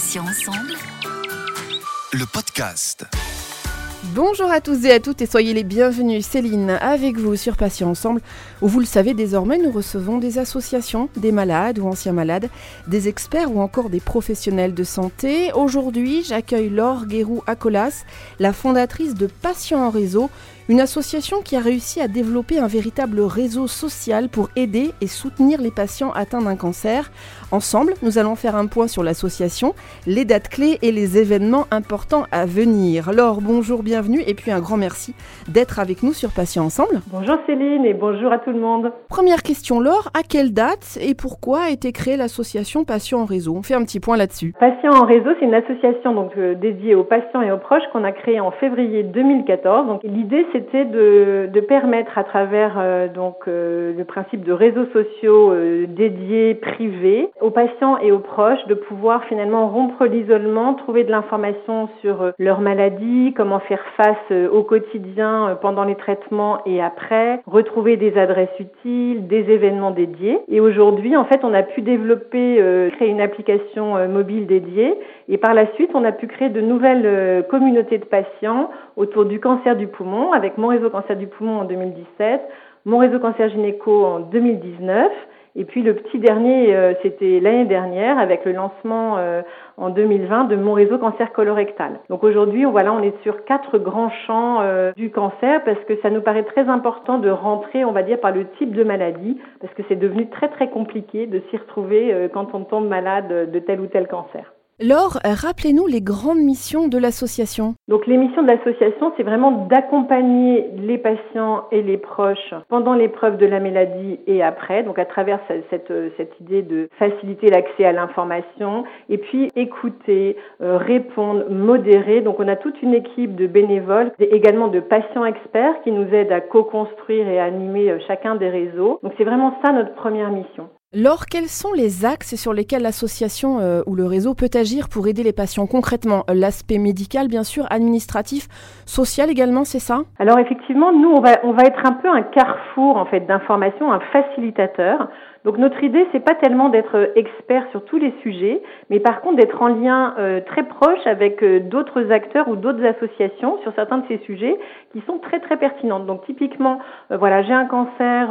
Patients ensemble. Le podcast. Bonjour à tous et à toutes et soyez les bienvenus. Céline avec vous sur Patients Ensemble où vous le savez désormais nous recevons des associations, des malades ou anciens malades, des experts ou encore des professionnels de santé. Aujourd'hui j'accueille Laure Guérou Acolas, la fondatrice de Patients en réseau, une association qui a réussi à développer un véritable réseau social pour aider et soutenir les patients atteints d'un cancer. Ensemble, nous allons faire un point sur l'association, les dates clés et les événements importants à venir. Laure, bonjour, bienvenue et puis un grand merci d'être avec nous sur Patients Ensemble. Bonjour Céline et bonjour à tout le monde. Première question, Laure, à quelle date et pourquoi a été créée l'association Patients en réseau? On fait un petit point là-dessus. Patients en réseau, c'est une association donc euh, dédiée aux patients et aux proches qu'on a créée en février 2014. Donc l'idée c'est c'était de, permettre à travers euh, donc euh, le principe de réseaux sociaux euh, dédiés privés aux patients et aux proches de pouvoir finalement rompre l'isolement, trouver de l'information sur leur maladie, comment faire face au quotidien pendant les traitements et après, retrouver des adresses utiles, des événements dédiés. Et aujourd'hui, en fait, on a pu développer, créer une application mobile dédiée et par la suite, on a pu créer de nouvelles communautés de patients autour du cancer du poumon avec mon réseau cancer du poumon en 2017, mon réseau cancer gynéco en 2019. Et puis le petit dernier, euh, c'était l'année dernière avec le lancement euh, en 2020 de mon réseau cancer colorectal. Donc aujourd'hui, voilà, on est sur quatre grands champs euh, du cancer parce que ça nous paraît très important de rentrer, on va dire, par le type de maladie parce que c'est devenu très très compliqué de s'y retrouver quand on tombe malade de tel ou tel cancer. Laure, rappelez-nous les grandes missions de l'association. Donc les missions de l'association, c'est vraiment d'accompagner les patients et les proches pendant l'épreuve de la maladie et après, donc à travers cette, cette idée de faciliter l'accès à l'information et puis écouter, euh, répondre, modérer. Donc on a toute une équipe de bénévoles et également de patients experts qui nous aident à co-construire et à animer euh, chacun des réseaux. Donc c'est vraiment ça notre première mission. Laure, quels sont les axes sur lesquels l'association euh, ou le réseau peut agir pour aider les patients concrètement? L'aspect médical, bien sûr, administratif, social également, c'est ça? Alors effectivement, nous, on va, on va être un peu un carrefour en fait d'information, un facilitateur. Donc notre idée, c'est pas tellement d'être expert sur tous les sujets, mais par contre d'être en lien euh, très proche avec euh, d'autres acteurs ou d'autres associations sur certains de ces sujets qui sont très très pertinentes. Donc typiquement, euh, voilà, j'ai un cancer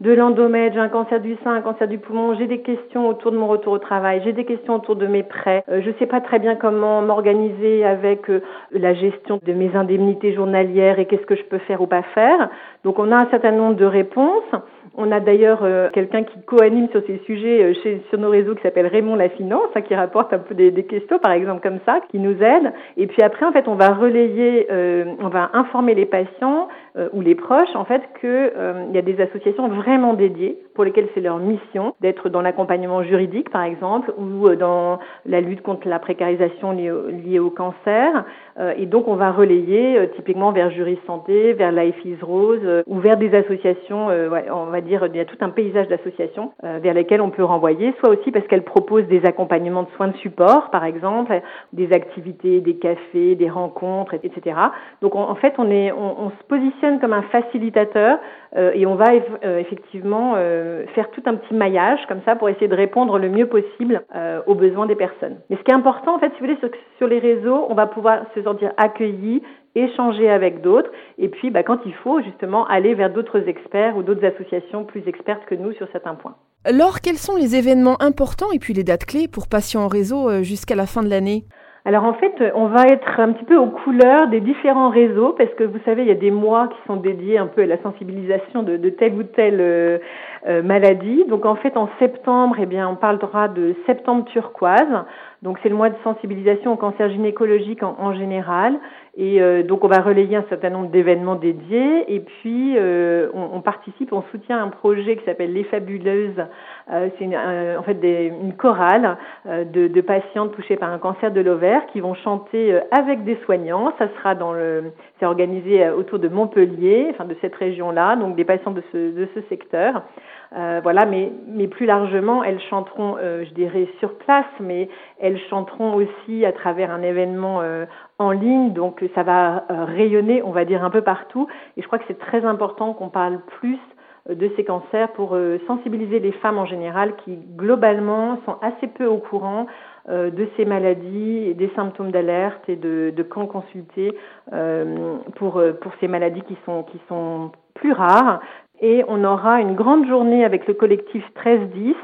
de l'endomètre, j'ai un cancer du sein, un cancer du poumon, j'ai des questions autour de mon retour au travail, j'ai des questions autour de mes prêts, je sais pas très bien comment m'organiser avec la gestion de mes indemnités journalières et qu'est-ce que je peux faire ou pas faire. Donc on a un certain nombre de réponses. On a d'ailleurs euh, quelqu'un qui co-anime sur ces sujets euh, chez, sur nos réseaux qui s'appelle Raymond La Finance, hein, qui rapporte un peu des, questions, par exemple comme ça, qui nous aide. Et puis après, en fait, on va relayer, euh, on va informer les patients ou les proches, en fait, qu'il il y a des associations vraiment dédiées pour lesquelles c'est leur mission d'être dans l'accompagnement juridique, par exemple, ou dans la lutte contre la précarisation liée au, liée au cancer. et donc, on va relayer typiquement vers Juris Santé, vers Life is Rose, ou vers des associations, ouais, on va dire, il y a tout un paysage d'associations euh, vers lesquelles on peut renvoyer, soit aussi parce qu'elles proposent des accompagnements de soins de support, par exemple, des activités, des cafés, des rencontres, etc. Donc en fait, on, est, on, se positionne comme un facilitateur euh, et on va euh, effectivement faire tout un petit maillage comme ça pour essayer de répondre le mieux possible aux besoins des personnes. Mais ce qui est important, en fait, si vous voulez, sur, les réseaux, on va pouvoir se sentir accueilli, échanger avec d'autres, et puis bah, quand il faut justement aller vers d'autres experts ou d'autres associations plus expertes que nous sur certains points. Alors, quels sont les événements importants et puis les dates clés pour Patients en réseau euh, jusqu'à la fin de l'année? Alors en fait, on va être un petit peu aux couleurs des différents réseaux parce que vous savez, il y a des mois qui sont dédiés un peu à la sensibilisation de, telle ou telle euh, euh, maladie. Donc en fait, en septembre, eh bien, on parlera de septembre turquoise. Donc c'est le mois de sensibilisation au cancer gynécologique en, en général. Et euh, donc on va relayer un certain nombre d'événements dédiés. Et puis euh, on, on, participe, on soutient un projet qui s'appelle Les Fabuleuses. Euh, c'est en fait des, une chorale de, de, patientes touchées par un cancer de l'ovaire qui vont chanter avec des soignants. Ça sera dans le, c'est organisé autour de Montpellier, enfin de cette région-là, donc des patients de ce, de ce secteur. Euh, voilà, mais, mais plus largement, elles chanteront, euh, je dirais, sur place, mais elles chanteront aussi à travers un événement euh, en ligne, donc ça va rayonner, on va dire, un peu partout. Et je crois que c'est très important qu'on parle plus de ces cancers pour sensibiliser les femmes en général qui globalement sont assez peu au courant de ces maladies, des symptômes d'alerte et de, de quand consulter pour, pour ces maladies qui sont, qui sont plus rares. Et on aura une grande journée avec le collectif 1310 euh,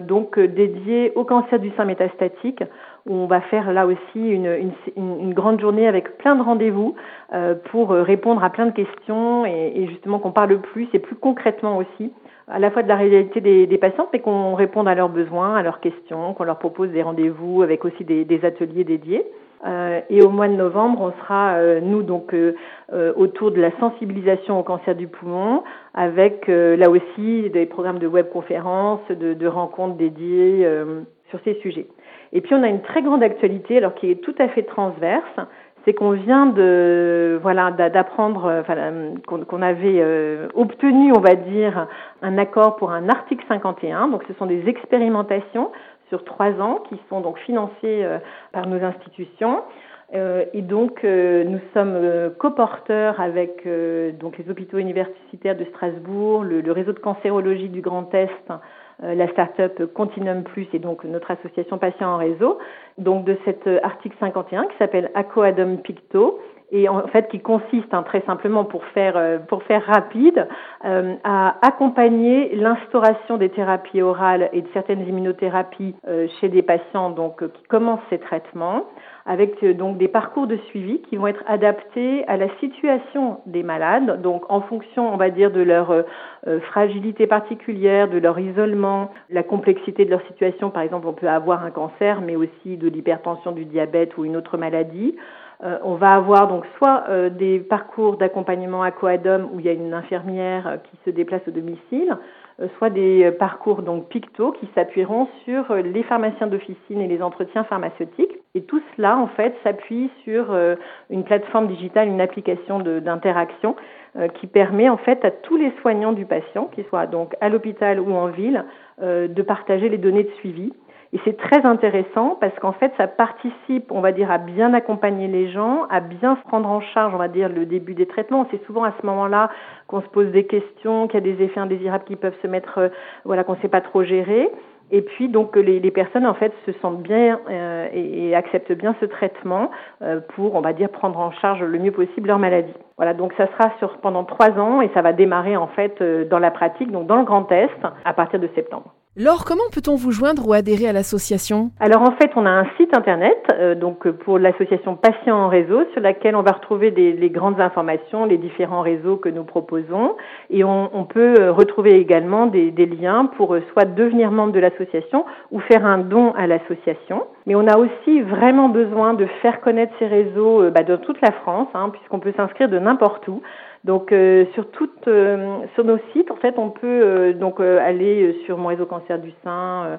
donc euh, dédié au cancer du sein métastatique, où on va faire là aussi une, une, grande journée avec plein de rendez-vous euh, pour répondre à plein de questions et, justement qu'on parle plus et plus concrètement aussi à la fois de la réalité des, des patients, mais qu'on réponde à leurs besoins, à leurs questions, qu'on leur propose des rendez-vous avec aussi des ateliers dédiés. Euh, et au mois de novembre, on sera, euh, nous, donc, euh, autour de la sensibilisation au cancer du poumon, avec là aussi des programmes de webconférences, de, de rencontres dédiées sur ces sujets. Et puis, on a une très grande actualité, alors qui est tout à fait transverse, c'est qu'on vient de voilà d'apprendre qu'on avait obtenu on va dire un accord pour un article 51 donc ce sont des expérimentations sur trois ans qui sont donc financés euh, par nos institutions. Euh, et donc, euh, nous sommes coporteurs avec donc les hôpitaux universitaires de Strasbourg, le, le réseau de cancérologie du Grand Est, la start-up Continuum Plus et donc notre association Patients en réseau. Donc, de cet article 51 qui s'appelle Acoadum Picto et en fait qui consiste hein, très simplement pour faire euh, pour faire rapide euh, à accompagner l'instauration des thérapies orales et de certaines immunothérapies euh, chez des patients donc qui commencent ces traitements avec donc des parcours de suivi qui vont être adaptés à la situation des malades donc en fonction on va dire de leur fragilité particulière de leur isolement la complexité de leur situation. Par exemple on peut avoir un cancer mais aussi de l'hypertension du diabète ou une autre maladie euh, on va avoir donc soit euh, des parcours d'accompagnement à où il y a une infirmière euh, qui se déplace au domicile, soit des parcours donc picto qui s'appuieront sur les pharmaciens d'officine et les entretiens pharmaceutiques. Et tout cela en fait s'appuie sur une plateforme digitale, une application d'interaction qui permet en fait à tous les soignants du patient, qu'ils soient donc à l'hôpital ou en ville, de partager les données de suivi et c'est très intéressant parce qu'en fait, ça participe, on va dire, à bien accompagner les gens, à bien se prendre en charge, on va dire, le début des traitements. C'est souvent à ce moment-là qu'on se pose des questions, qu'il y a des effets indésirables qui peuvent se mettre, euh, voilà, qu'on ne sait pas trop gérer. Et puis donc les, les, personnes en fait se sentent bien euh, et, et, acceptent bien ce traitement euh, pour on va dire prendre en charge le mieux possible leur maladie. Voilà donc ça sera sur pendant trois ans et ça va démarrer en fait dans la pratique donc dans le Grand Est à partir de septembre. Laure, comment peut-on vous joindre ou adhérer à l'association? Alors en fait, on a un site internet euh, donc pour l'association Patients en réseau sur laquelle on va retrouver les grandes informations, les différents réseaux que nous proposons et on, peut euh, retrouver également des, liens pour euh, soit devenir membre de l'association ou faire un don à l'association. Mais on a aussi vraiment besoin de faire connaître ces réseaux bah, dans toute la France, hein, puisqu'on peut s'inscrire de n'importe où. Donc euh, sur euh, sur nos sites, en fait, on peut euh, donc aller sur mon réseau cancer du sein,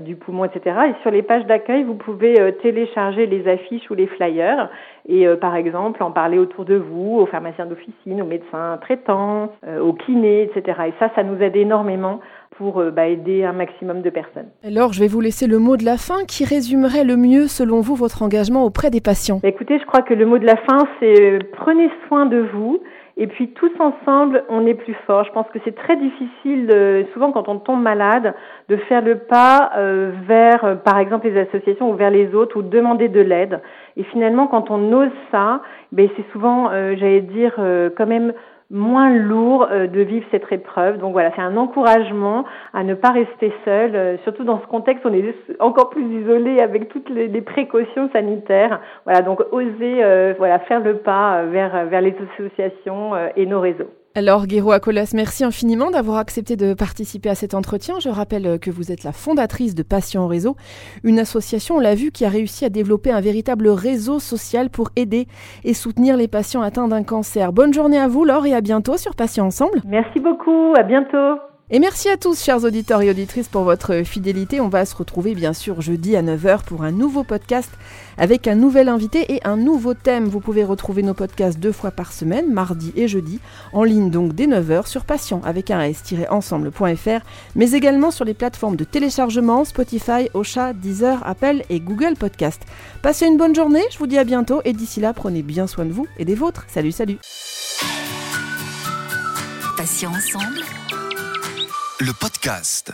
du poumon, etc. Et sur les pages d'accueil, vous pouvez télécharger les affiches ou les flyers et par exemple en parler autour de vous, aux pharmaciens d'officine, aux médecins traitants, aux kinés, etc. Et ça, ça nous aide énormément pour bah, aider un maximum de personnes. Alors, je vais vous laisser le mot de la fin qui résumerait le mieux, selon vous, votre engagement auprès des patients. Bah, écoutez, je crois que le mot de la fin, c'est prenez soin de vous. Et puis tous ensemble, on est plus fort. Je pense que c'est très difficile, souvent quand on tombe malade, de faire le pas euh, vers, euh, par exemple, les associations ou vers les autres ou demander de l'aide. Et finalement, quand on ose ça, ben c'est souvent, euh, j'allais dire, quand même moins lourd euh, de vivre cette épreuve. Donc voilà, c'est un encouragement à ne pas rester seul, euh, surtout dans ce contexte où on est encore plus isolé avec toutes les, précautions sanitaires. Voilà, donc oser euh, voilà faire le pas vers vers les associations et nos réseaux. Alors, Guéro Acolas, merci infiniment d'avoir accepté de participer à cet entretien. Je rappelle que vous êtes la fondatrice de Patients en Réseau, une association, on l'a vu, qui a réussi à développer un véritable réseau social pour aider et soutenir les patients atteints d'un cancer. Bonne journée à vous, Laure, et à bientôt sur Patients Ensemble. Merci beaucoup, à bientôt. Et merci à tous, chers auditeurs et auditrices, pour votre fidélité. On va se retrouver bien sûr jeudi à 9h pour un nouveau podcast avec un nouvel invité et un nouveau thème. Vous pouvez retrouver nos podcasts deux fois par semaine, mardi et jeudi, en ligne donc dès 9h sur patient avec un s-ensemble.fr, mais également sur les plateformes de téléchargement Spotify, Ocha, Deezer, Apple et Google Podcast. Passez une bonne journée, je vous dis à bientôt et d'ici là, prenez bien soin de vous et des vôtres. Salut, salut. Patient ensemble le podcast.